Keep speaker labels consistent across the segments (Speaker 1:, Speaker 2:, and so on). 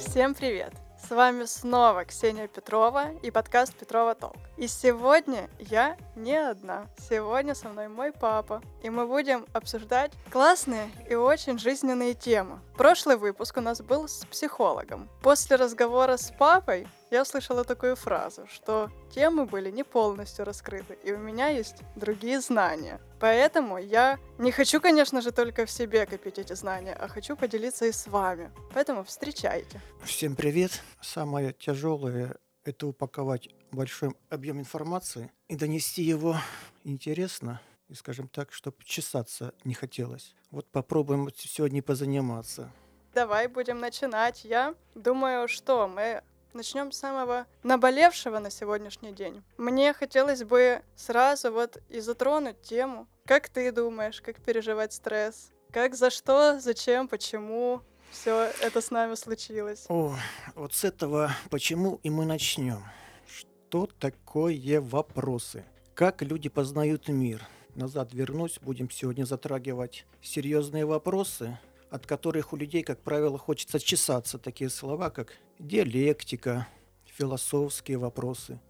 Speaker 1: Всем привет! С вами снова Ксения Петрова и подкаст Петрова Толк. И сегодня я не одна. Сегодня со мной мой папа. И мы будем обсуждать классные и очень жизненные темы. Прошлый выпуск у нас был с психологом. После разговора с папой я услышала такую фразу, что темы были не полностью раскрыты, и у меня есть другие знания. Поэтому я не хочу, конечно же, только в себе копить эти знания, а хочу поделиться и с вами. Поэтому встречайте.
Speaker 2: Всем привет. Самое тяжелое – это упаковать большой объем информации и донести его интересно, и, скажем так, чтобы чесаться не хотелось. Вот попробуем сегодня позаниматься.
Speaker 1: Давай будем начинать. Я думаю, что мы Начнем с самого наболевшего на сегодняшний день. Мне хотелось бы сразу вот и затронуть тему. Как ты думаешь, как переживать стресс? Как, за что, зачем, почему все это с нами случилось?
Speaker 2: О, вот с этого почему и мы начнем. Что такое вопросы? Как люди познают мир? Назад вернусь, будем сегодня затрагивать серьезные вопросы, от которых у людей, как правило, хочется чесаться. Такие слова, как диалектика, философские вопросы.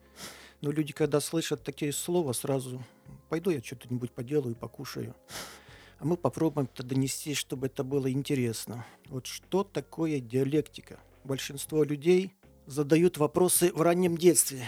Speaker 2: Но люди, когда слышат такие слова, сразу пойду я что-нибудь поделаю, покушаю. А мы попробуем это донести, чтобы это было интересно. Вот что такое диалектика? Большинство людей задают вопросы в раннем детстве.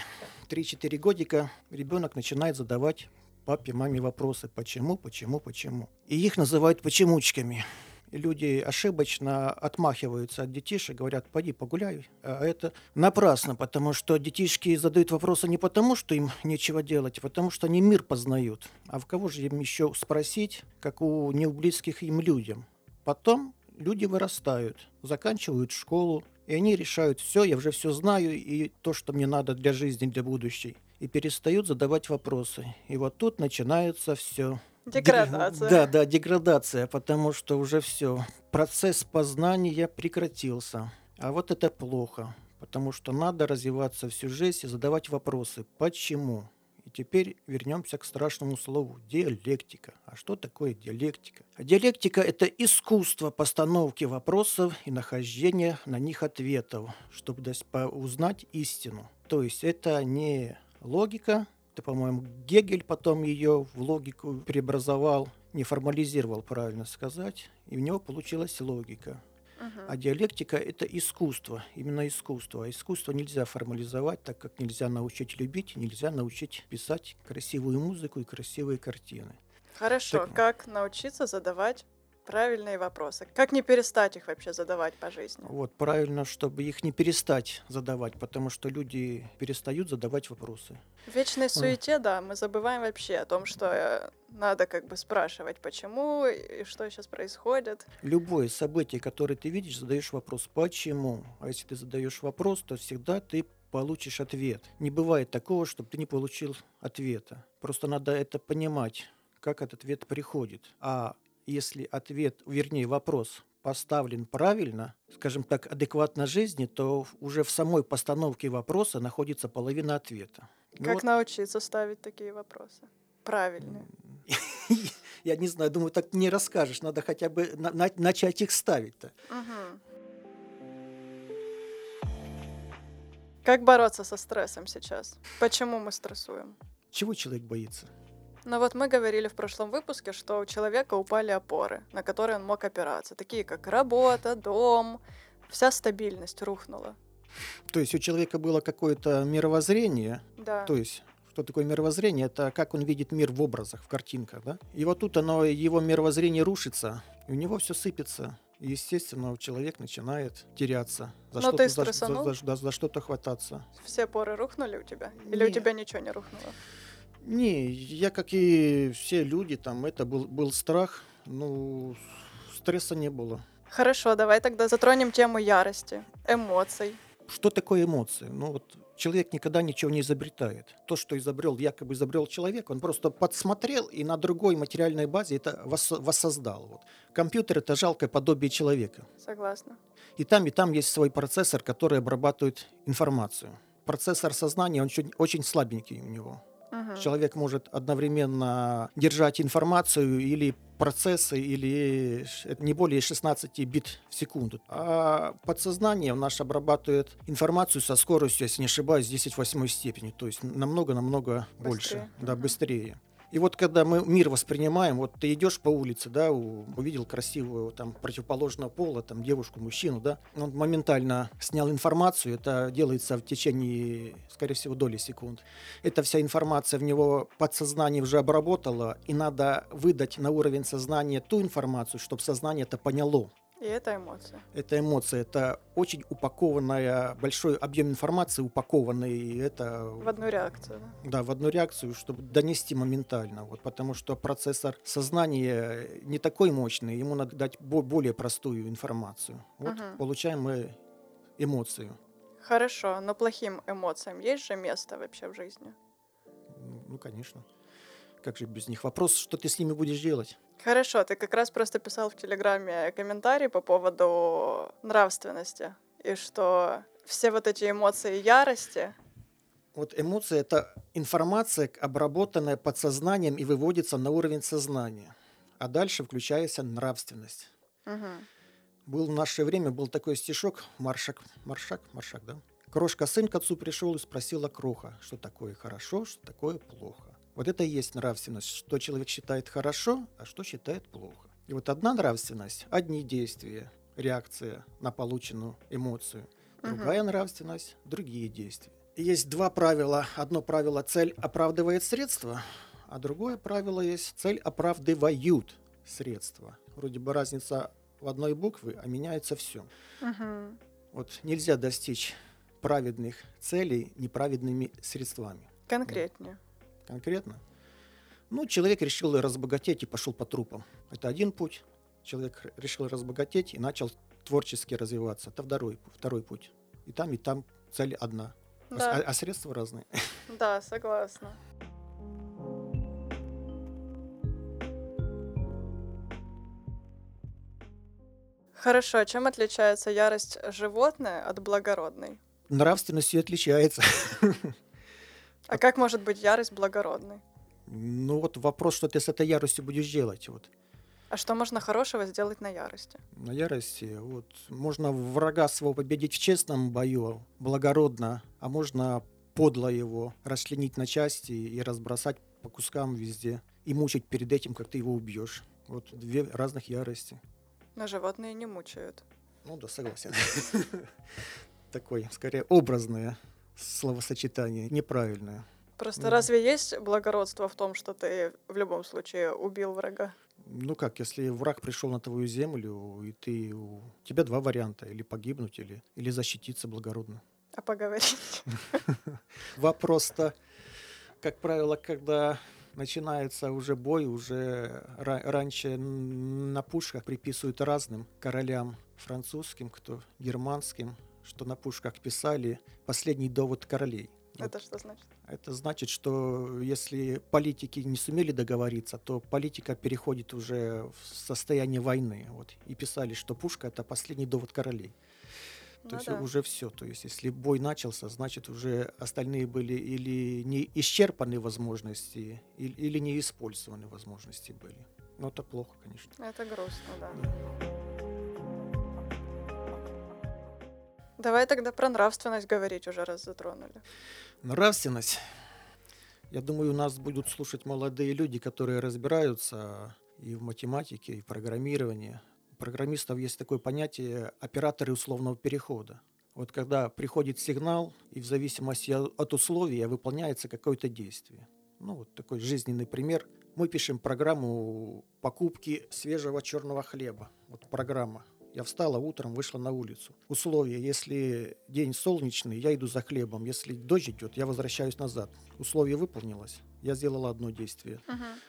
Speaker 2: 3-4 годика ребенок начинает задавать папе, маме вопросы. Почему, почему, почему. И их называют почемучками люди ошибочно отмахиваются от детишек, говорят, пойди погуляй. А это напрасно, потому что детишки задают вопросы не потому, что им нечего делать, а потому что они мир познают. А в кого же им еще спросить, как у неублизких им людям? Потом люди вырастают, заканчивают школу, и они решают, все, я уже все знаю, и то, что мне надо для жизни, для будущей. И перестают задавать вопросы. И вот тут начинается все.
Speaker 1: Деградация.
Speaker 2: Да, да, деградация, потому что уже все, процесс познания прекратился. А вот это плохо, потому что надо развиваться жизнь и задавать вопросы. Почему? И теперь вернемся к страшному слову – диалектика. А что такое диалектика? А диалектика – это искусство постановки вопросов и нахождения на них ответов, чтобы узнать истину. То есть это не логика, это, по-моему, Гегель потом ее в логику преобразовал, не формализировал, правильно сказать, и у него получилась логика. Uh-huh. А диалектика – это искусство, именно искусство. А искусство нельзя формализовать, так как нельзя научить любить, нельзя научить писать красивую музыку и красивые картины.
Speaker 1: Хорошо, так... как научиться задавать Правильные вопросы. Как не перестать их вообще задавать по жизни?
Speaker 2: Вот, правильно, чтобы их не перестать задавать, потому что люди перестают задавать вопросы.
Speaker 1: В вечной суете, да, мы забываем вообще о том, что э, надо как бы спрашивать, почему и что сейчас происходит.
Speaker 2: Любое событие, которое ты видишь, задаешь вопрос «почему?». А если ты задаешь вопрос, то всегда ты получишь ответ. Не бывает такого, чтобы ты не получил ответа. Просто надо это понимать, как этот ответ приходит. А если ответ, вернее вопрос поставлен правильно, скажем так, адекватно жизни, то уже в самой постановке вопроса находится половина ответа.
Speaker 1: Ну как вот. научиться ставить такие вопросы? Правильные.
Speaker 2: Я не знаю, думаю, так не расскажешь. Надо хотя бы на- на- начать их ставить-то. Угу.
Speaker 1: Как бороться со стрессом сейчас? Почему мы стрессуем?
Speaker 2: Чего человек боится?
Speaker 1: Но вот мы говорили в прошлом выпуске, что у человека упали опоры, на которые он мог опираться, такие как работа, дом, вся стабильность рухнула.
Speaker 2: То есть у человека было какое-то мировоззрение,
Speaker 1: да.
Speaker 2: то есть что такое мировоззрение? Это как он видит мир в образах, в картинках, да? И вот тут оно, его мировоззрение рушится, и у него все сыпется. И, естественно, человек начинает теряться.
Speaker 1: За Но ты за, за,
Speaker 2: за, за что-то хвататься.
Speaker 1: Все поры рухнули у тебя? Или Нет. у тебя ничего не рухнуло?
Speaker 2: Не, я, как и все люди, там, это был, был страх, ну, стресса не было.
Speaker 1: Хорошо, давай тогда затронем тему ярости, эмоций.
Speaker 2: Что такое эмоции? Ну вот человек никогда ничего не изобретает. То, что изобрел, якобы изобрел человек, он просто подсмотрел и на другой материальной базе это воссоздал. Вот. Компьютер это жалкое подобие человека.
Speaker 1: Согласна.
Speaker 2: И там, и там есть свой процессор, который обрабатывает информацию. Процессор сознания, он очень, очень слабенький у него.
Speaker 1: Мгм.
Speaker 2: Человек может одновременно держать информацию или процессы, или не более 16 бит в секунду. А подсознание наше обрабатывает информацию со скоростью, если не ошибаюсь, 10 в восьмой степени. То есть намного-намного больше. Да,
Speaker 1: Мгм.
Speaker 2: быстрее. И вот когда мы мир воспринимаем, вот ты идешь по улице, да, увидел красивую там противоположного пола, там девушку, мужчину, да, он моментально снял информацию, это делается в течение, скорее всего, доли секунд. Эта вся информация в него подсознание уже обработало, и надо выдать на уровень сознания ту информацию, чтобы сознание это поняло.
Speaker 1: И это эмоции.
Speaker 2: Это эмоция, это очень упакованная, большой объем информации упакованный, и это
Speaker 1: В одну реакцию. да.
Speaker 2: да, в одну реакцию, чтобы донести моментально. Вот, потому что процессор сознания не такой мощный, ему надо дать бо- более простую информацию. Вот
Speaker 1: Мгм.
Speaker 2: получаем мы эмоцию.
Speaker 1: Хорошо, но плохим эмоциям есть же место вообще в жизни?
Speaker 2: Ну, Ну, конечно. Как же без них? Вопрос, что ты с ними будешь делать?
Speaker 1: Хорошо, ты как раз просто писал в Телеграме комментарий по поводу нравственности, и что все вот эти эмоции ярости,
Speaker 2: Вот эмоция – это информация, обработанная подсознанием и выводится на уровень сознания. А дальше включается нравственность.
Speaker 1: Мгм.
Speaker 2: Был в наше время был такой стишок Маршак, Маршак, Маршак, да? Крошка сын к отцу пришел и спросила Кроха, что такое хорошо, что такое плохо. Вот это и есть нравственность, что человек считает хорошо, а что считает плохо. И вот одна нравственность, одни действия, реакция на полученную эмоцию. Другая нравственность, другие действия. И есть два правила. Одно правило – цель оправдывает средства, а другое правило есть – цель оправдывают средства. Вроде бы разница в одной букве, а меняется все.
Speaker 1: Мгм.
Speaker 2: Вот нельзя достичь праведных целей неправедными средствами.
Speaker 1: конкретнее.
Speaker 2: Конкретно. Ну, человек решил разбогатеть и пошел по трупам. Это один путь. Человек решил разбогатеть и начал творчески развиваться. Это второй, второй путь. И там, и там цель одна. А,
Speaker 1: Да.
Speaker 2: а- а средства разные.
Speaker 1: Да, согласна. Хорошо, а чем отличается ярость животное от благородной?
Speaker 2: Нравственностью отличается.
Speaker 1: А как может быть ярость благородной?
Speaker 2: Ну вот вопрос, что ты с этой яростью будешь делать. Вот.
Speaker 1: А что можно хорошего сделать на ярости?
Speaker 2: На ярости. Вот. Можно врага своего победить в честном бою, благородно, а можно подло его расчленить на части и разбросать по кускам везде. И мучить перед этим, как ты его убьешь. Вот две разных ярости.
Speaker 1: Но животные не мучают.
Speaker 2: Ну да, согласен. Такое, скорее, образное словосочетание, неправильное.
Speaker 1: Просто
Speaker 2: Да.
Speaker 1: разве есть благородство в том, что ты в любом случае убил врага?
Speaker 2: Ну как, если враг пришел на твою землю, и ты... У тебя два варианта. Или погибнуть, или, или защититься благородно.
Speaker 1: А поговорить?
Speaker 2: Вопрос-то, как правило, когда начинается уже бой, уже ра- раньше на пушках приписывают разным королям французским, кто германским, что на пушках писали «последний довод королей». Вот
Speaker 1: Это что значит?
Speaker 2: Это значит, что если политики не сумели договориться, то политика переходит уже в состояние войны. Вот. И писали, что пушка это последний довод королей. То
Speaker 1: Ну
Speaker 2: есть
Speaker 1: да.
Speaker 2: уже все. То есть если бой начался, значит уже остальные были или не исчерпаны возможности, или, или не использованы возможности были. Но это плохо, конечно.
Speaker 1: Это грустно, да. Давай тогда про нравственность говорить уже раз затронули.
Speaker 2: Нравственность. Я думаю, нас будут слушать молодые люди, которые разбираются и в математике, и в программировании. У программистов есть такое понятие операторы условного перехода. Вот когда приходит сигнал, и в зависимости от условия выполняется какое-то действие. Ну, вот такой жизненный пример. Мы пишем программу покупки свежего черного хлеба. Вот программа. Я встала утром, вышла на улицу. Условия, если день солнечный, я иду за хлебом. Если дождь идет, я возвращаюсь назад. Условие выполнилось. Я сделала одно действие.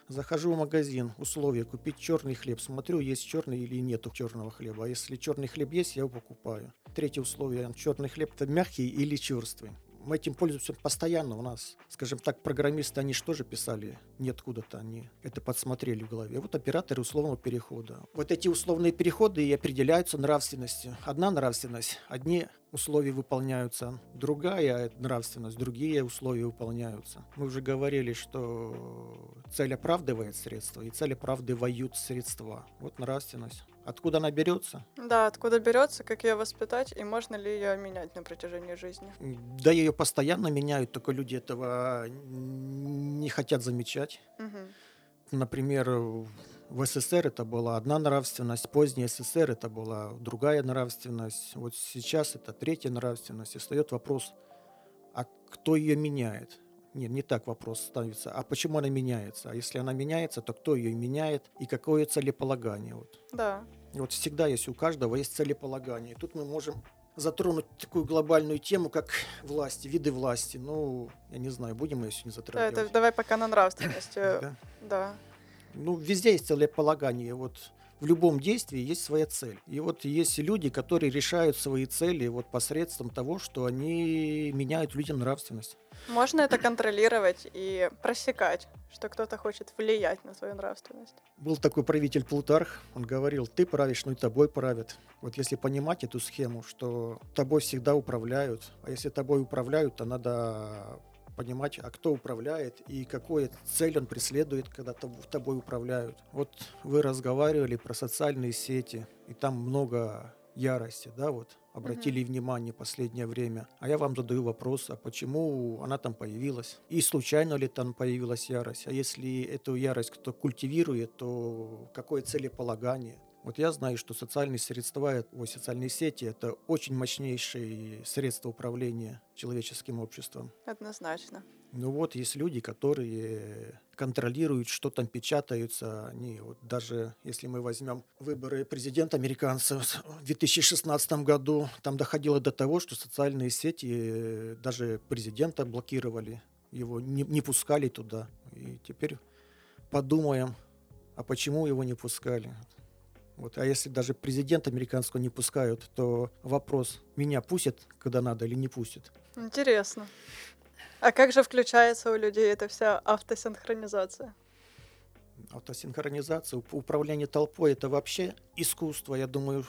Speaker 2: Захожу в магазин, условия купить черный хлеб. Смотрю, есть черный или нету черного хлеба. А если черный хлеб есть, я его покупаю. Третье условие. Черный хлеб это мягкий или черствый. Мы этим пользуемся постоянно у нас. Скажем так, программисты, они что же писали? Не откуда-то они это подсмотрели в голове. Вот операторы условного перехода. Вот эти условные переходы и определяются нравственностью. Одна нравственность, одни условия выполняются, другая нравственность, другие условия выполняются. Мы уже говорили, что цель оправдывает средства, и цель оправдывают средства. Вот нравственность. Откуда она берется?
Speaker 1: Да, откуда берется, как ее воспитать, и можно ли ее менять на протяжении жизни?
Speaker 2: Да, ее постоянно меняют, только люди этого не хотят замечать.
Speaker 1: Угу.
Speaker 2: Например, в СССР это была одна нравственность, поздний СССР это была другая нравственность, вот сейчас это третья нравственность. И встает вопрос, а кто ее меняет? Нет, не так вопрос ставится. А почему она меняется? А если она меняется, то кто ее меняет и какое целеполагание? Вот.
Speaker 1: Да.
Speaker 2: И вот всегда есть у каждого есть целеполагание. И тут мы можем затронуть такую глобальную тему, как власти, виды власти. Ну, я не знаю, будем мы ее сегодня затрагивать.
Speaker 1: Да, это давай пока на нравственности.
Speaker 2: Да. Ну, везде есть целеполагание. Вот в любом действии есть своя цель. И вот есть люди, которые решают свои цели вот посредством того, что они меняют людям нравственность.
Speaker 1: Можно это контролировать и просекать, что кто-то хочет влиять на свою нравственность.
Speaker 2: Был такой правитель Плутарх, он говорил, ты правишь, ну и тобой правят. Вот если понимать эту схему, что тобой всегда управляют, а если тобой управляют, то надо понимать, а кто управляет и какую цель он преследует, когда тобой управляют. Вот вы разговаривали про социальные сети, и там много ярости, да, вот обратили mm-hmm. внимание последнее время. А я вам задаю вопрос, а почему она там появилась? И случайно ли там появилась ярость? А если эту ярость кто культивирует, то какое целеполагание? Вот я знаю, что социальные средства, ой, социальные сети – это очень мощнейшие средства управления человеческим обществом.
Speaker 1: Однозначно.
Speaker 2: Ну вот, есть люди, которые контролируют, что там печатаются. Они, вот даже если мы возьмем выборы президента американцев в 2016 году, там доходило до того, что социальные сети э, даже президента блокировали, его не, не пускали туда. И теперь подумаем, а почему его не пускали? Вот. А если даже президента американского не пускают, то вопрос, меня пустят, когда надо, или не пустят?
Speaker 1: Интересно. А как же включается у людей эта вся автосинхронизация?
Speaker 2: Автосинхронизация, управление толпой – это вообще искусство, я думаю,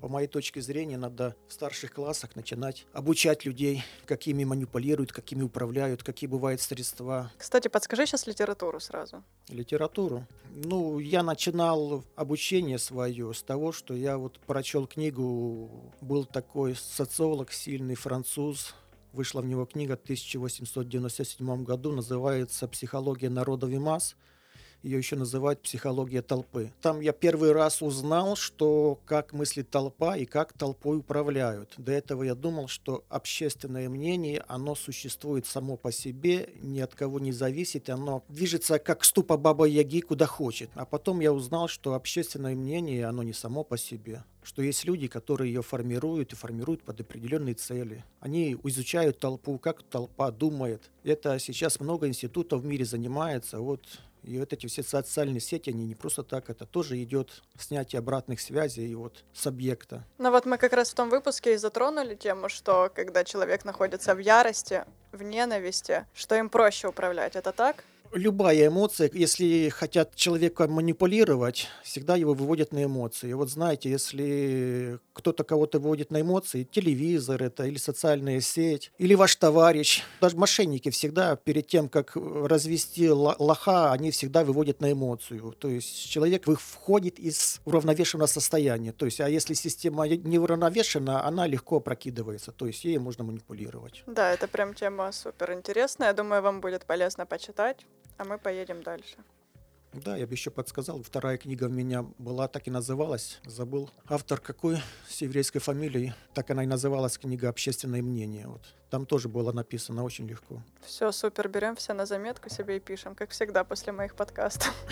Speaker 2: по моей точке зрения, надо в старших классах начинать обучать людей, какими манипулируют, какими управляют, какие бывают средства.
Speaker 1: Кстати, подскажи сейчас литературу сразу.
Speaker 2: Литературу? Ну, я начинал обучение свое с того, что я вот прочел книгу, был такой социолог, сильный француз, вышла в него книга в 1897 году, называется «Психология народов и масс» ее еще называют психология толпы. Там я первый раз узнал, что как мыслит толпа и как толпой управляют. До этого я думал, что общественное мнение, оно существует само по себе, ни от кого не зависит, оно движется как ступа баба Яги куда хочет. А потом я узнал, что общественное мнение, оно не само по себе что есть люди, которые ее формируют и формируют под определенные цели. Они изучают толпу, как толпа думает. Это сейчас много институтов в мире занимается. Вот и вот эти все социальные сети, они не просто так, это тоже идет снятие обратных связей вот с объекта.
Speaker 1: Ну вот мы как раз в том выпуске и затронули тему, что когда человек находится в ярости, в ненависти, что им проще управлять, это так?
Speaker 2: Любая эмоция, если хотят человека манипулировать, всегда его выводят на эмоции. Вот знаете, если кто-то кого-то выводит на эмоции, телевизор это или социальная сеть, или ваш товарищ, даже мошенники всегда перед тем, как развести лоха, они всегда выводят на эмоцию. То есть человек входит из уравновешенного состояния. То есть, а если система не уравновешена, она легко прокидывается. То есть ей можно манипулировать.
Speaker 1: Да, это прям тема супер интересная. Я думаю, вам будет полезно почитать. А мы поедем дальше.
Speaker 2: Да, я бы еще подсказал. Вторая книга у меня была, так и называлась. Забыл. Автор какой с еврейской фамилией. Так она и называлась книга «Общественное мнение». Вот. Там тоже было написано очень легко.
Speaker 1: Все, супер. Берем все на заметку себе и пишем, как всегда после моих подкастов.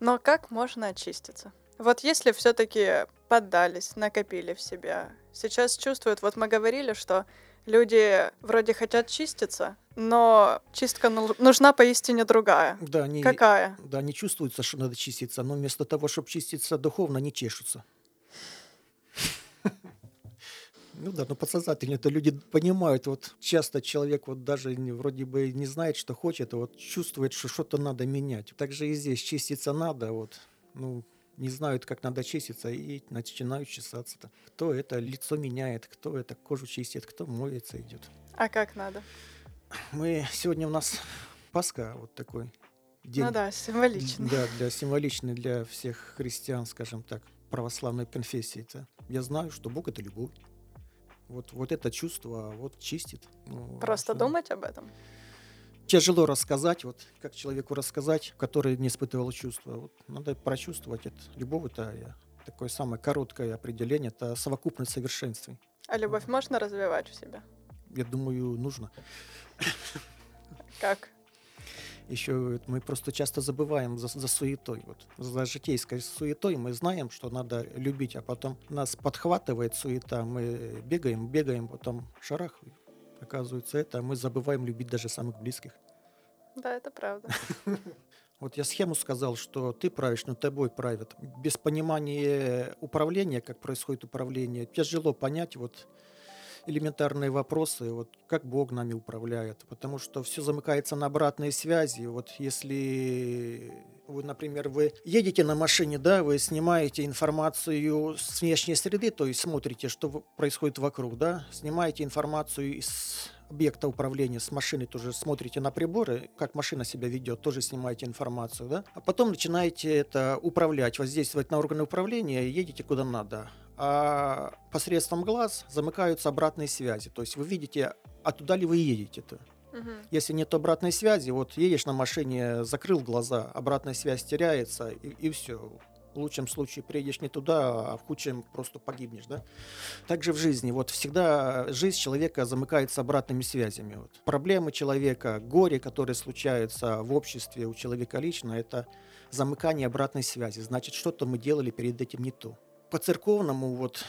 Speaker 1: Но как можно очиститься? Вот если все-таки поддались, накопили в себя, сейчас чувствуют, вот мы говорили, что люди вроде хотят чиститься, но чистка нужна поистине другая.
Speaker 2: Да, они,
Speaker 1: Какая?
Speaker 2: Да, не чувствуется, что надо чиститься, но вместо того, чтобы чиститься духовно, не чешутся. Ну да, но подсознательно это люди понимают. Вот часто человек вот даже вроде бы не знает, что хочет, а вот чувствует, что что-то надо менять. Также и здесь чиститься надо. Вот, ну, не знают, как надо чиститься, и начинают чесаться. -то. Кто это лицо меняет, кто это кожу чистит, кто моется идет.
Speaker 1: А как надо?
Speaker 2: Мы сегодня у нас Пасха вот такой день.
Speaker 1: Ну да, символичный.
Speaker 2: Да, для символичный для всех христиан, скажем так, православной конфессии. -то. Я знаю, что Бог это любовь. Вот, вот это чувство вот чистит.
Speaker 1: Ну, Просто что... думать об этом?
Speaker 2: Тяжело рассказать, вот как человеку рассказать, который не испытывал чувства. Вот, надо прочувствовать это. Любовь это такое самое короткое определение, это совокупность совершенствий.
Speaker 1: А любовь можно развивать в себе?
Speaker 2: Я думаю, нужно.
Speaker 1: Как?
Speaker 2: еще мы просто часто забываем за, за суетой, вот, за житейской суетой мы знаем, что надо любить, а потом нас подхватывает суета, мы бегаем, бегаем, потом шарах, оказывается это, а мы забываем любить даже самых близких.
Speaker 1: Да, это правда.
Speaker 2: Вот я схему сказал, что ты правишь, но тобой правят. Без понимания управления, как происходит управление, тяжело понять, вот элементарные вопросы, вот как Бог нами управляет, потому что все замыкается на обратной связи. Вот если вы, например, вы едете на машине, да, вы снимаете информацию с внешней среды, то есть смотрите, что происходит вокруг, да, снимаете информацию из объекта управления с машины тоже смотрите на приборы, как машина себя ведет, тоже снимаете информацию, да, а потом начинаете это управлять, воздействовать на органы управления едете куда надо а посредством глаз замыкаются обратные связи. То есть вы видите, а туда ли вы едете-то. Угу. Если нет обратной связи, вот едешь на машине, закрыл глаза, обратная связь теряется, и, и все. В лучшем случае приедешь не туда, а в худшем просто погибнешь, да? Также в жизни. Вот всегда жизнь человека замыкается обратными связями. Вот. Проблемы человека, горе, которые случаются в обществе у человека лично, это замыкание обратной связи. Значит, что-то мы делали перед этим не то по-церковному вот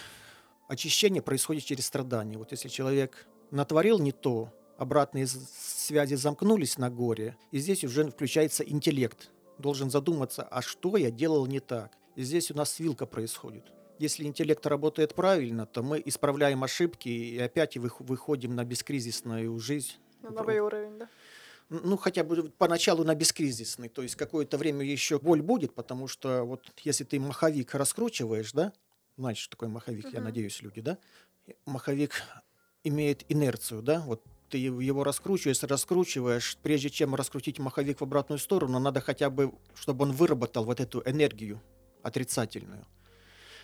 Speaker 2: очищение происходит через страдания. Вот если человек натворил не то, обратные связи замкнулись на горе, и здесь уже включается интеллект. Должен задуматься, а что я делал не так? И здесь у нас вилка происходит. Если интеллект работает правильно, то мы исправляем ошибки и опять выходим на бескризисную жизнь.
Speaker 1: На новый уровень, да?
Speaker 2: ну, хотя бы поначалу на бескризисный. То есть какое-то время еще боль будет, потому что вот если ты маховик раскручиваешь, да, знаешь, что такое маховик, uh-huh. я надеюсь, люди, да, маховик имеет инерцию, да, вот ты его раскручиваешь, раскручиваешь, прежде чем раскрутить маховик в обратную сторону, надо хотя бы, чтобы он выработал вот эту энергию отрицательную.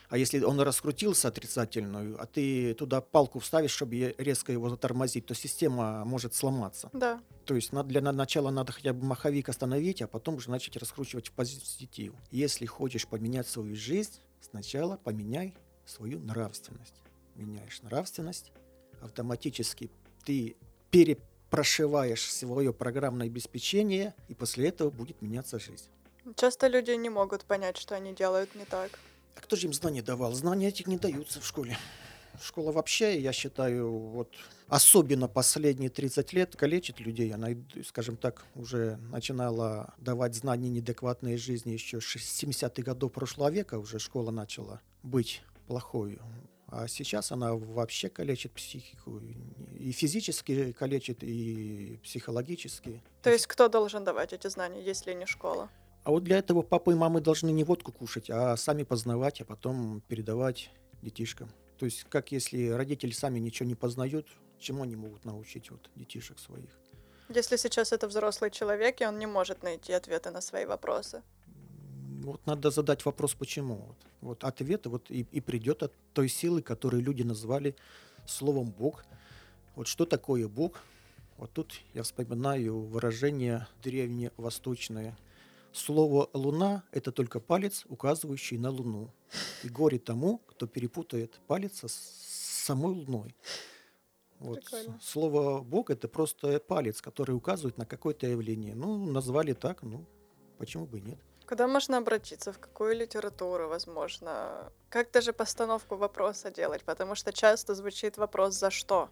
Speaker 2: А если он раскрутился отрицательную, а ты туда палку вставишь, чтобы резко его затормозить, то система может сломаться.
Speaker 1: Да.
Speaker 2: То есть для начала надо хотя бы маховик остановить, а потом уже начать раскручивать в позитив. Если хочешь поменять свою жизнь, сначала поменяй свою нравственность. Меняешь нравственность, автоматически ты перепрошиваешь свое программное обеспечение, и после этого будет меняться жизнь.
Speaker 1: Часто люди не могут понять, что они делают не так.
Speaker 2: А кто же им знания давал? Знания этих не даются в школе. Школа вообще, я считаю, вот особенно последние 30 лет калечит людей. Она, скажем так, уже начинала давать знания неадекватной жизни еще с 70-х годов прошлого века. Уже школа начала быть плохой. А сейчас она вообще калечит психику. И физически калечит, и психологически.
Speaker 1: То есть кто должен давать эти знания, если не школа?
Speaker 2: А вот для этого папа и мамы должны не водку кушать, а сами познавать, а потом передавать детишкам. То есть, как если родители сами ничего не познают, чему они могут научить вот детишек своих?
Speaker 1: Если сейчас это взрослый человек, и он не может найти ответы на свои вопросы.
Speaker 2: Вот надо задать вопрос, почему. Вот, вот ответ вот и, и придет от той силы, которую люди назвали словом Бог. Вот что такое Бог? Вот тут я вспоминаю выражение древневосточное – Слово «луна» — это только палец, указывающий на луну. И горе тому, кто перепутает палец с самой луной. Вот. Слово «бог» — это просто палец, который указывает на какое-то явление. Ну, назвали так, ну, почему бы и нет.
Speaker 1: Куда можно обратиться? В какую литературу, возможно? Как даже постановку вопроса делать? Потому что часто звучит вопрос «за что?».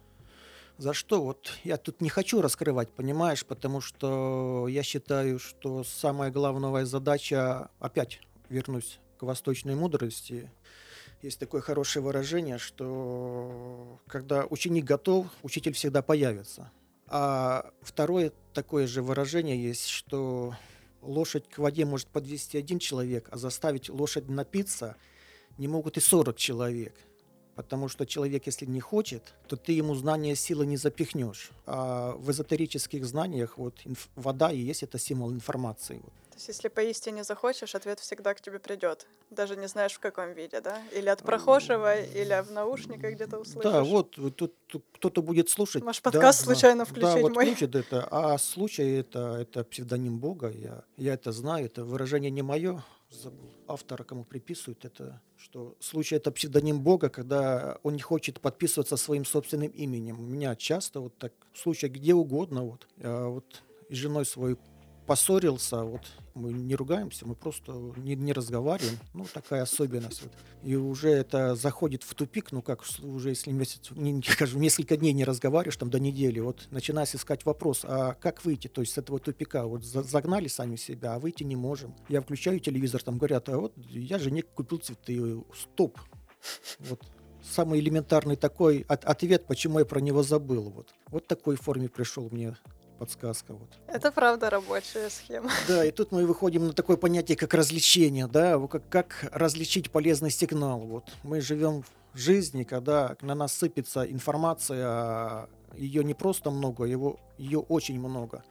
Speaker 2: За что? Вот я тут не хочу раскрывать, понимаешь, потому что я считаю, что самая главная задача, опять вернусь к восточной мудрости, есть такое хорошее выражение, что когда ученик готов, учитель всегда появится. А второе такое же выражение есть, что лошадь к воде может подвести один человек, а заставить лошадь напиться не могут и 40 человек. Потому что человек, если не хочет, то ты ему знания силы не запихнешь. А в эзотерических знаниях вот инф- вода и есть это символ информации. Вот.
Speaker 1: То есть, если поистине захочешь, ответ всегда к тебе придет. Даже не знаешь, в каком виде, да? Или от прохожего, или в наушниках где-то услышишь.
Speaker 2: Да, вот, тут, кто-то будет слушать.
Speaker 1: Можешь
Speaker 2: да,
Speaker 1: подкаст
Speaker 2: да,
Speaker 1: случайно
Speaker 2: Да,
Speaker 1: включить
Speaker 2: вот
Speaker 1: мой.
Speaker 2: включит это. А случай это, это псевдоним Бога. Я, я это знаю. Это выражение не мое. Забыл автора, кому приписывают это, что случай это псевдоним Бога, когда он не хочет подписываться своим собственным именем. У меня часто вот так случай где угодно. Вот, я вот с женой своей поссорился, вот мы не ругаемся, мы просто не, не разговариваем, ну такая особенность. Вот. И уже это заходит в тупик, ну как уже если месяц, не, не скажу, несколько дней не разговариваешь, там до недели, вот начинаешь искать вопрос, а как выйти, то есть с этого тупика, вот за- загнали сами себя, а выйти не можем. Я включаю телевизор, там говорят, а вот я жене купил цветы, стоп, вот самый элементарный такой от- ответ, почему я про него забыл. Вот, вот такой форме пришел мне подсказка. Вот.
Speaker 1: Это правда рабочая схема.
Speaker 2: Да, и тут мы выходим на такое понятие, как развлечение, да, как, как различить полезный сигнал. Вот мы живем в жизни, когда на нас сыпется информация, а ее не просто много, его, ее очень много.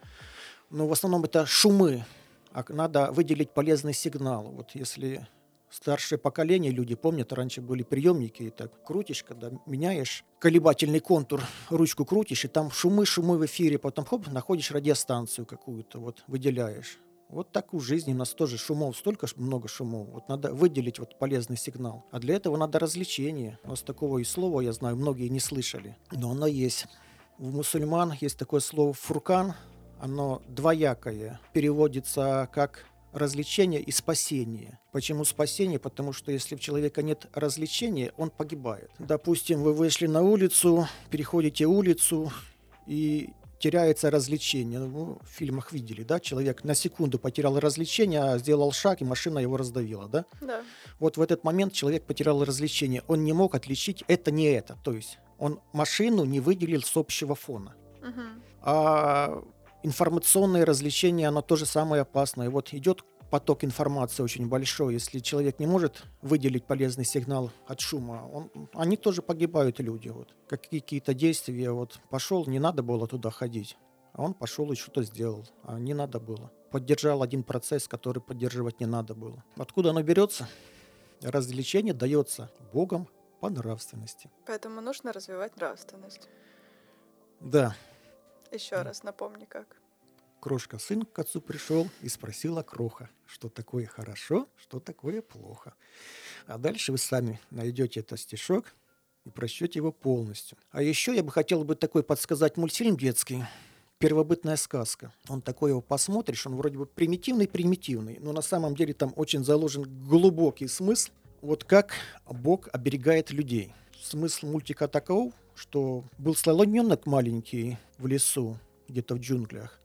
Speaker 2: Но в основном это шумы, а надо выделить полезный сигнал. Вот если старшее поколение люди помнят, раньше были приемники, и так крутишь, когда меняешь колебательный контур, ручку крутишь, и там шумы, шумы в эфире, потом хоп, находишь радиостанцию какую-то, вот выделяешь. Вот так в жизни у нас тоже шумов, столько много шумов. Вот надо выделить вот полезный сигнал. А для этого надо развлечение. У нас такого и слова, я знаю, многие не слышали. Но оно есть. У мусульман есть такое слово фуркан. Оно двоякое. Переводится как развлечение и спасение. Почему спасение? Потому что если у человека нет развлечения, он погибает. Допустим, вы вышли на улицу, переходите улицу и теряется развлечение. Ну, в фильмах видели, да, человек на секунду потерял развлечение, а сделал шаг, и машина его раздавила, да?
Speaker 1: Да.
Speaker 2: Вот в этот момент человек потерял развлечение. Он не мог отличить это не это. То есть он машину не выделил с общего фона.
Speaker 1: Мгм.
Speaker 2: А информационное развлечение, оно тоже самое опасное. Вот идет поток информации очень большой. Если человек не может выделить полезный сигнал от шума, он, они тоже погибают, люди. Вот. Как какие-то действия, вот пошел, не надо было туда ходить. А он пошел и что-то сделал, а не надо было. Поддержал один процесс, который поддерживать не надо было. Откуда оно берется? Развлечение дается Богом по нравственности.
Speaker 1: Поэтому нужно развивать нравственность.
Speaker 2: Да,
Speaker 1: Еще раз напомни, как.
Speaker 2: Крошка сын к отцу пришел и спросила Кроха, что такое хорошо, что такое плохо. А дальше вы сами найдете этот стишок и прочтете его полностью. А еще я бы хотел бы такой подсказать мультфильм детский. Первобытная сказка. Он такой его посмотришь, он вроде бы примитивный-примитивный, но на самом деле там очень заложен глубокий смысл. Вот как Бог оберегает людей. Смысл мультика таков, что был слоненок маленький в лесу, где-то в джунглях,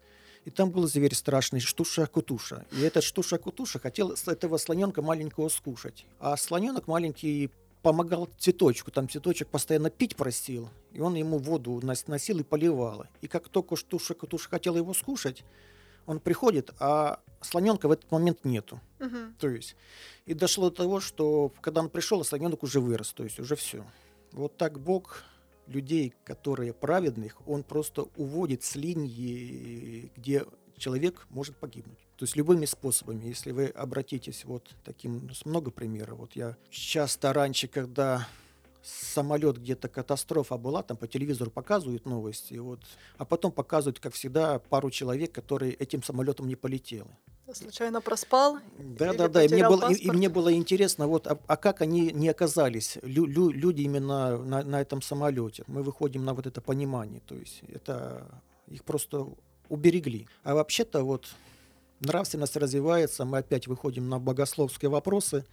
Speaker 2: и там был зверь страшный, Штуша-Кутуша. И этот Штуша-Кутуша хотел этого слоненка маленького скушать. А слоненок маленький помогал цветочку. Там цветочек постоянно пить просил. И он ему воду носил и поливал. И как только Штуша-Кутуша хотел его скушать, он приходит, а слоненка в этот момент нету.
Speaker 1: Мгм.
Speaker 2: То есть, и дошло до того, что когда он пришел, слоненок уже вырос, то есть уже все. Вот так Бог людей, которые праведных, он просто уводит с линии, где человек может погибнуть. То есть любыми способами, если вы обратитесь, вот таким, много примеров. Вот я часто раньше, когда самолет где-то катастрофа была, там по телевизору показывают новости, вот, а потом показывают, как всегда, пару человек, которые этим самолетом не полетели.
Speaker 1: Случайно проспал?
Speaker 2: Да, да, да. И мне, было, и- и, мне было интересно, вот, а, а как они не оказались, лю- лю- люди именно на, на этом самолете. Мы выходим на вот это понимание, то есть это их просто уберегли. А вообще-то вот нравственность развивается, мы опять выходим на богословские вопросы,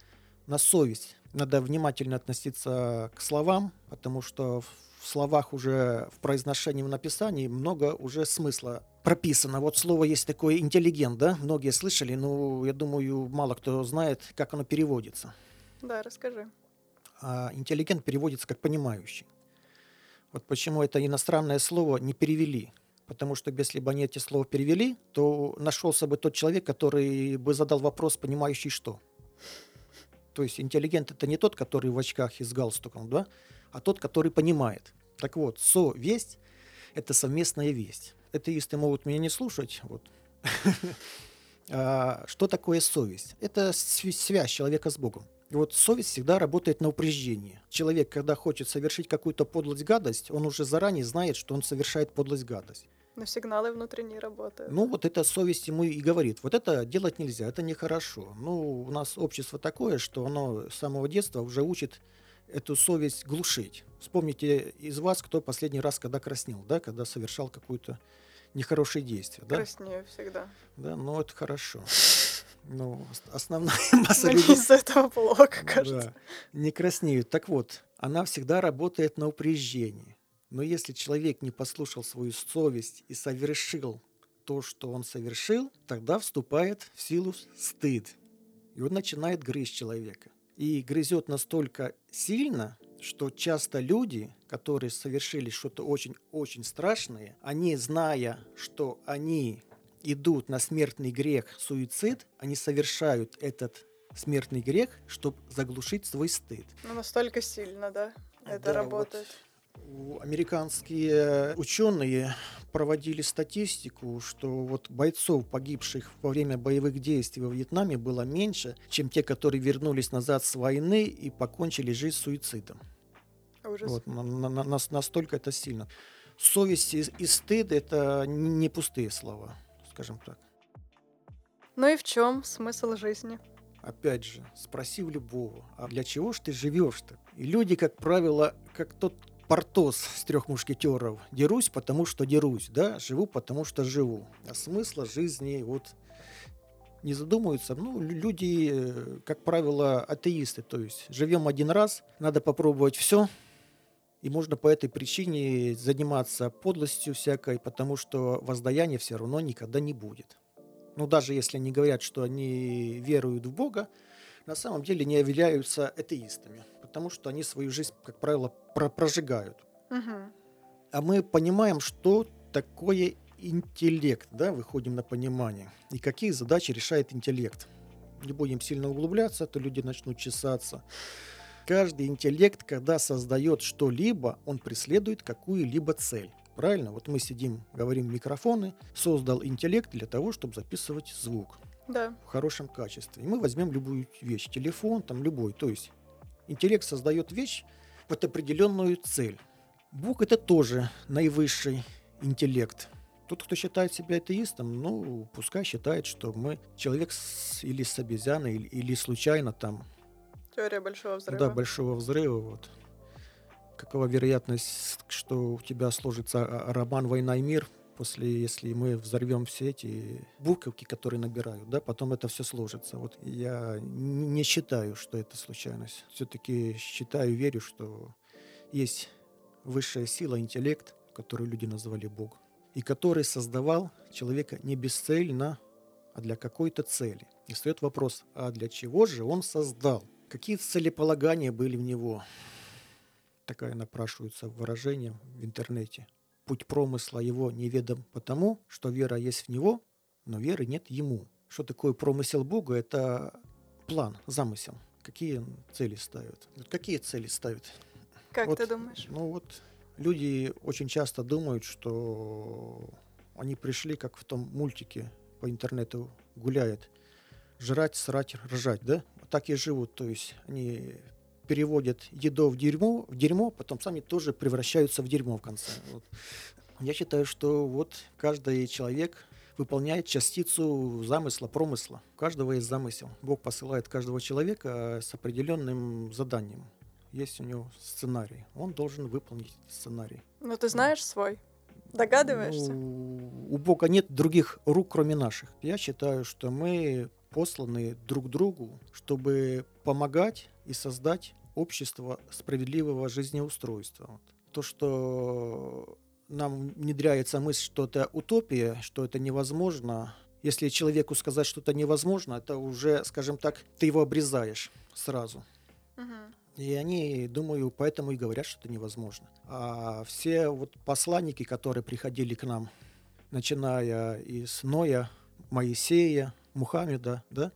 Speaker 2: на совесть. Надо внимательно относиться к словам, потому что в словах уже, в произношении, в написании много уже смысла прописано. Вот слово есть такое интеллигент, да? Многие слышали, но я думаю, мало кто знает, как оно переводится.
Speaker 1: Да, расскажи.
Speaker 2: А интеллигент переводится как понимающий. Вот почему это иностранное слово не перевели. Потому что если бы они эти слова перевели, то нашелся бы тот человек, который бы задал вопрос, понимающий что. То есть интеллигент это не тот, который в очках и с галстуком, да, а тот, который понимает. Так вот, совесть – это совместная весть. Атеисты могут меня не слушать. Вот. А что такое совесть? Это связь человека с Богом. И вот совесть всегда работает на упреждение. Человек, когда хочет совершить какую-то подлость, гадость, он уже заранее знает, что он совершает подлость, гадость.
Speaker 1: Но сигналы внутренние работают.
Speaker 2: Ну, вот эта совесть ему и говорит, вот это делать нельзя, это нехорошо. Ну, у нас общество такое, что оно с самого детства уже учит эту совесть глушить. Вспомните из вас, кто последний раз когда краснел, да, когда совершал какое-то нехорошее действие. Да?
Speaker 1: Краснею всегда.
Speaker 2: Да, ну это хорошо. Ну, основная масса
Speaker 1: Мне
Speaker 2: людей...
Speaker 1: из этого плохо, кажется.
Speaker 2: Да, не краснеют. Так вот, она всегда работает на упреждение. Но если человек не послушал свою совесть и совершил то, что он совершил, тогда вступает в силу стыд. И он начинает грызть человека. И грызет настолько сильно, что часто люди, которые совершили что-то очень-очень страшное, они, зная, что они идут на смертный грех, суицид, они совершают этот смертный грех, чтобы заглушить свой стыд.
Speaker 1: Ну, настолько сильно, да, это
Speaker 2: Да,
Speaker 1: работает.
Speaker 2: У- Американские ученые проводили статистику, что вот бойцов, погибших во время боевых действий во Вьетнаме, было меньше, чем те, которые вернулись назад с войны и покончили жизнь суицидом.
Speaker 1: Ужас.
Speaker 2: Вот, на- на- на- нас- настолько это сильно. Совесть и, и стыд – это не пустые слова, скажем так.
Speaker 1: Ну и в чем смысл жизни?
Speaker 2: Опять же, спроси у любого, а для чего ж ты живешь-то? И люди, как правило, как тот Портос с трех мушкетеров. Дерусь, потому что дерусь, да, живу, потому что живу. А смысла жизни вот не задумываются. Ну, лю- люди, э, как правило, атеисты, то есть живем один раз, надо попробовать все, и можно по этой причине заниматься подлостью всякой, потому что воздаяния все равно никогда не будет. Ну, даже если они говорят, что они веруют в Бога, на самом деле не являются атеистами, потому что они свою жизнь, как правило, про- прожигают.
Speaker 1: Мгм.
Speaker 2: А мы понимаем, что такое интеллект, да, выходим на понимание, и какие задачи решает интеллект. Не будем сильно углубляться, то люди начнут чесаться. Каждый интеллект, когда создает что-либо, он преследует какую-либо цель. Правильно? Вот мы сидим, говорим микрофоны, создал интеллект для того, чтобы записывать звук
Speaker 1: Да.
Speaker 2: в хорошем качестве. И мы возьмем любую вещь, телефон, там любой. То есть интеллект создает вещь под определенную цель. Бог это тоже наивысший интеллект. Тот, кто считает себя атеистом, ну, пускай считает, что мы человек с- или с обезьяной, или, или случайно там,
Speaker 1: Теория большого взрыва.
Speaker 2: да, большого взрыва, вот. Какова вероятность, что у тебя сложится а, роман «Война и мир», после, если мы взорвем все эти буковки, которые набирают, да, потом это все сложится. Вот я не считаю, что это случайность. Все-таки считаю, верю, что есть высшая сила, интеллект, который люди назвали Бог, и который создавал человека не бесцельно, а для какой-то цели. И встает вопрос, а для чего же он создал? Какие целеполагания были в него? Такая напрашивается выражение в интернете. Путь промысла его неведом потому, что вера есть в него, но веры нет ему. Что такое промысел Бога? Это план, замысел. Какие цели ставит? Вот какие цели ставит?
Speaker 1: Как
Speaker 2: Вот.
Speaker 1: ты думаешь?
Speaker 2: Ну вот люди очень часто думают, что они пришли, как в том мультике по интернету гуляет, жрать, срать, ржать, да? Вот так и живут, то есть они переводят еду в дерьмо, в дерьмо, потом сами тоже превращаются в дерьмо в конце. Вот. Я считаю, что вот каждый человек выполняет частицу замысла, промысла. У каждого есть замысел. Бог посылает каждого человека с определенным заданием. Есть у него сценарий. Он должен выполнить сценарий.
Speaker 1: Ну ты знаешь свой? Догадываешься?
Speaker 2: Ну, у Бога нет других рук, кроме наших. Я считаю, что мы посланы друг другу, чтобы помогать и создать общество справедливого жизнеустройства. Вот. То, что нам внедряется мысль, что это утопия, что это невозможно. Если человеку сказать, что это невозможно, это уже, скажем так, ты его обрезаешь сразу.
Speaker 1: Мгм.
Speaker 2: И они, думаю, поэтому и говорят, что это невозможно. А все вот посланники, которые приходили к нам начиная из Ноя, Моисея, Мухаммеда, да,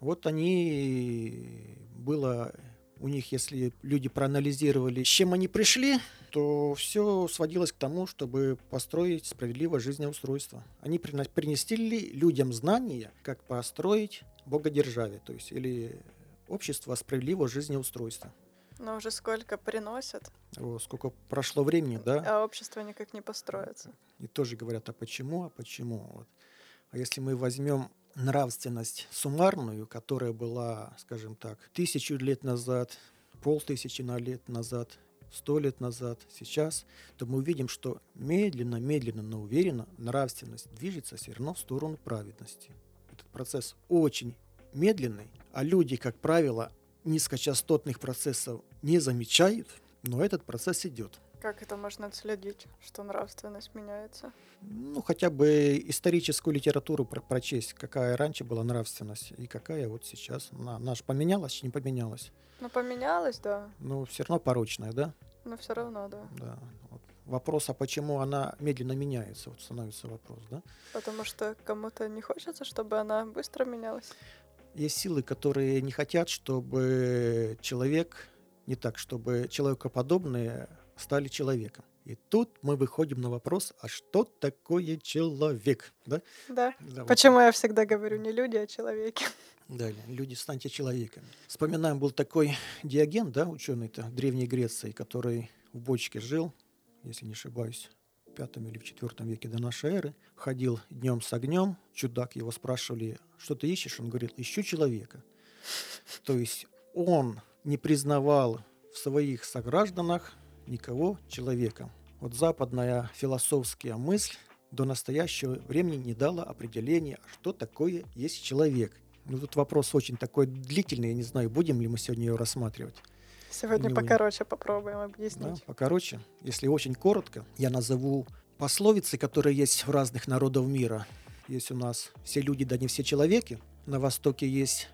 Speaker 2: вот они было у них, если люди проанализировали, с чем они пришли, то все сводилось к тому, чтобы построить справедливое жизнеустройство. Они принесли людям знания, как построить богодержавие, то есть или общество справедливого жизнеустройства.
Speaker 1: Но уже сколько приносят.
Speaker 2: О, сколько прошло времени, да?
Speaker 1: А общество никак не построится.
Speaker 2: И тоже говорят, а почему, а почему? Вот. А если мы возьмем нравственность суммарную, которая была, скажем так, тысячу лет назад, полтысячи на лет назад, сто лет назад, сейчас, то мы увидим, что медленно, медленно, но уверенно нравственность движется все равно в сторону праведности. Этот процесс очень медленный, а люди, как правило, низкочастотных процессов не замечают, но этот процесс идет.
Speaker 1: Как это можно отследить, что нравственность меняется?
Speaker 2: Ну, хотя бы историческую литературу про прочесть, какая раньше была нравственность и какая вот сейчас. Она, она же поменялась, не поменялась.
Speaker 1: Ну, поменялась, да.
Speaker 2: Ну, все равно порочная, да?
Speaker 1: Но все равно, да.
Speaker 2: Да. Вот. Вопрос, а почему она медленно меняется, вот становится вопрос, да?
Speaker 1: Потому что кому-то не хочется, чтобы она быстро менялась.
Speaker 2: Есть силы, которые не хотят, чтобы человек, не так, чтобы человекоподобные стали человеком. И тут мы выходим на вопрос, а что такое человек? Да?
Speaker 1: Да. да Почему вот. я всегда говорю не люди, а человеки?
Speaker 2: Да, люди, станьте человеками. Вспоминаем, был такой Диоген, да, ученый-то Древней Греции, который в бочке жил, если не ошибаюсь, в пятом или в четвертом веке до нашей эры, ходил днем с огнем, чудак, его спрашивали, что ты ищешь? Он говорил, ищу человека. То есть он не признавал в своих согражданах никого человеком. Вот западная философская мысль до настоящего времени не дала определения, что такое есть человек. Ну, тут вопрос очень такой длительный, я не знаю, будем ли мы сегодня ее рассматривать.
Speaker 1: Сегодня не покороче будем. попробуем объяснить.
Speaker 2: Да, покороче. Если очень коротко, я назову пословицы, которые есть в разных народах мира. Есть у нас «все люди, да не все человеки». На Востоке есть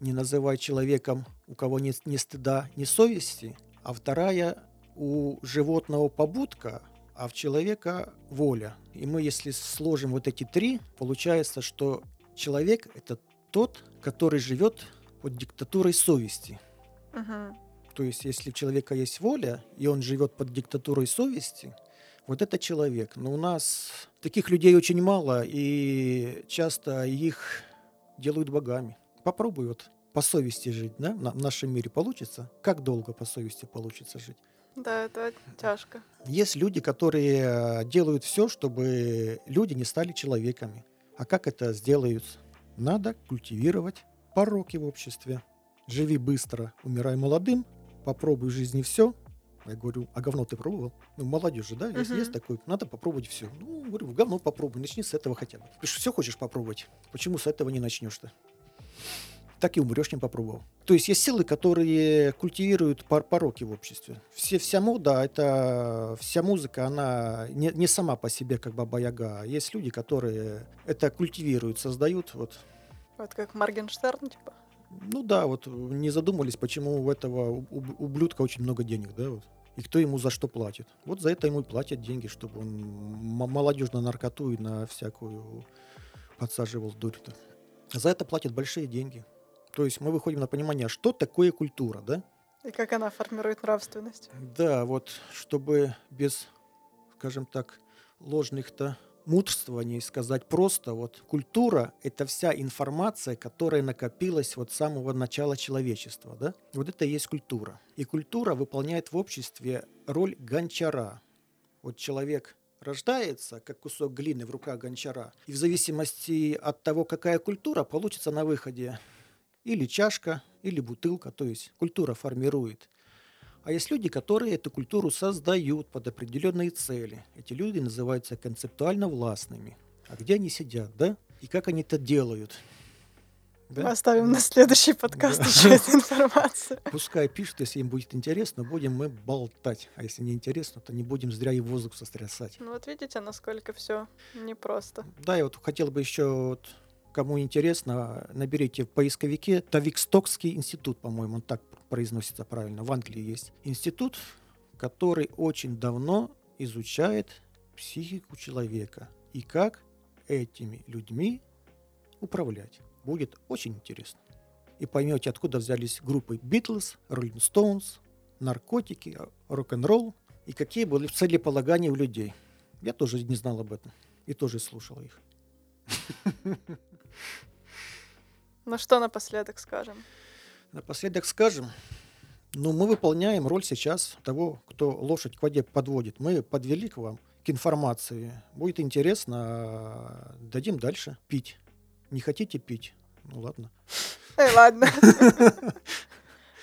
Speaker 2: «не называй человеком, у кого нет ни стыда, ни совести». А вторая у животного побудка, а в человека воля. И мы, если сложим вот эти три, получается, что человек – это тот, который живет под диктатурой совести.
Speaker 1: Угу.
Speaker 2: То есть, если у человека есть воля, и он живет под диктатурой совести, вот это человек. Но у нас таких людей очень мало, и часто их делают богами. Попробуй вот по совести жить, да, в нашем мире получится? Как долго по совести получится жить?
Speaker 1: Да, это тяжко.
Speaker 2: Есть люди, которые делают все, чтобы люди не стали человеками. А как это сделают? Надо культивировать пороки в обществе. Живи быстро, умирай молодым, попробуй в жизни все. Я говорю, а говно ты пробовал? Ну, молодежь же, да, если uh-huh. есть такой, надо попробовать все. Ну, говорю, говно попробуй, начни с этого хотя бы. Ты все хочешь попробовать, почему с этого не начнешь-то? Так и умрешь, не попробовал. То есть есть силы, которые культивируют пор пороки в обществе. Все, вся мода, это вся музыка, она не, не сама по себе как баба Яга. Есть люди, которые это культивируют, создают. Вот.
Speaker 1: вот как Моргенштерн, типа?
Speaker 2: Ну да, вот не задумались, почему у этого ублюдка очень много денег, да, вот. И кто ему за что платит? Вот за это ему и платят деньги, чтобы он молодежь на наркоту и на всякую подсаживал дурь-то. За это платят большие деньги. То есть мы выходим на понимание, что такое культура, да?
Speaker 1: И как она формирует нравственность.
Speaker 2: Да, вот чтобы без, скажем так, ложных-то мудрствований сказать просто, вот культура – это вся информация, которая накопилась вот с самого начала человечества, да? Вот это и есть культура. И культура выполняет в обществе роль гончара. Вот человек рождается, как кусок глины в руках гончара, и в зависимости от того, какая культура, получится на выходе или чашка, или бутылка, то есть культура формирует. А есть люди, которые эту культуру создают под определенные цели. Эти люди называются концептуально властными. А где они сидят, да? И как они это делают?
Speaker 1: Да? Мы оставим на следующий подкаст да. еще эту информацию.
Speaker 2: Пускай пишут, если им будет интересно, будем мы болтать. А если не интересно, то не будем зря и воздух сострясать.
Speaker 1: Ну вот видите, насколько все непросто.
Speaker 2: Да, я вот хотел бы еще вот Кому интересно, наберите в поисковике Тавикстокский институт, по-моему, он так произносится правильно. В Англии есть институт, который очень давно изучает психику человека. и как этими людьми управлять. Будет очень интересно. И поймете, откуда взялись группы Beatles, Rolling Stones, наркотики, рок-н-ролл и какие были целеполагания у людей. Я тоже не знал об этом и тоже слушал их.
Speaker 1: Ну что напоследок скажем?
Speaker 2: Напоследок скажем, ну мы выполняем роль сейчас того, кто лошадь к воде подводит. Мы подвели к вам к информации. Будет интересно, дадим дальше пить. Не хотите пить? Ну ладно.
Speaker 1: Эй, ладно.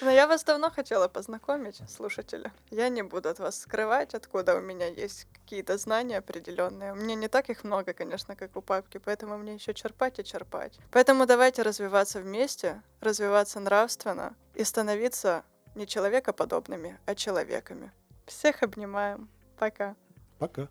Speaker 1: Но я вас давно хотела познакомить, слушатели. Я не буду от вас скрывать, откуда у меня есть какие-то знания определенные. У меня не так их много, конечно, как у папки, поэтому мне еще черпать и черпать. Поэтому давайте развиваться вместе, развиваться нравственно и становиться не человекоподобными, а человеками. Всех обнимаем. Пока.
Speaker 2: Пока.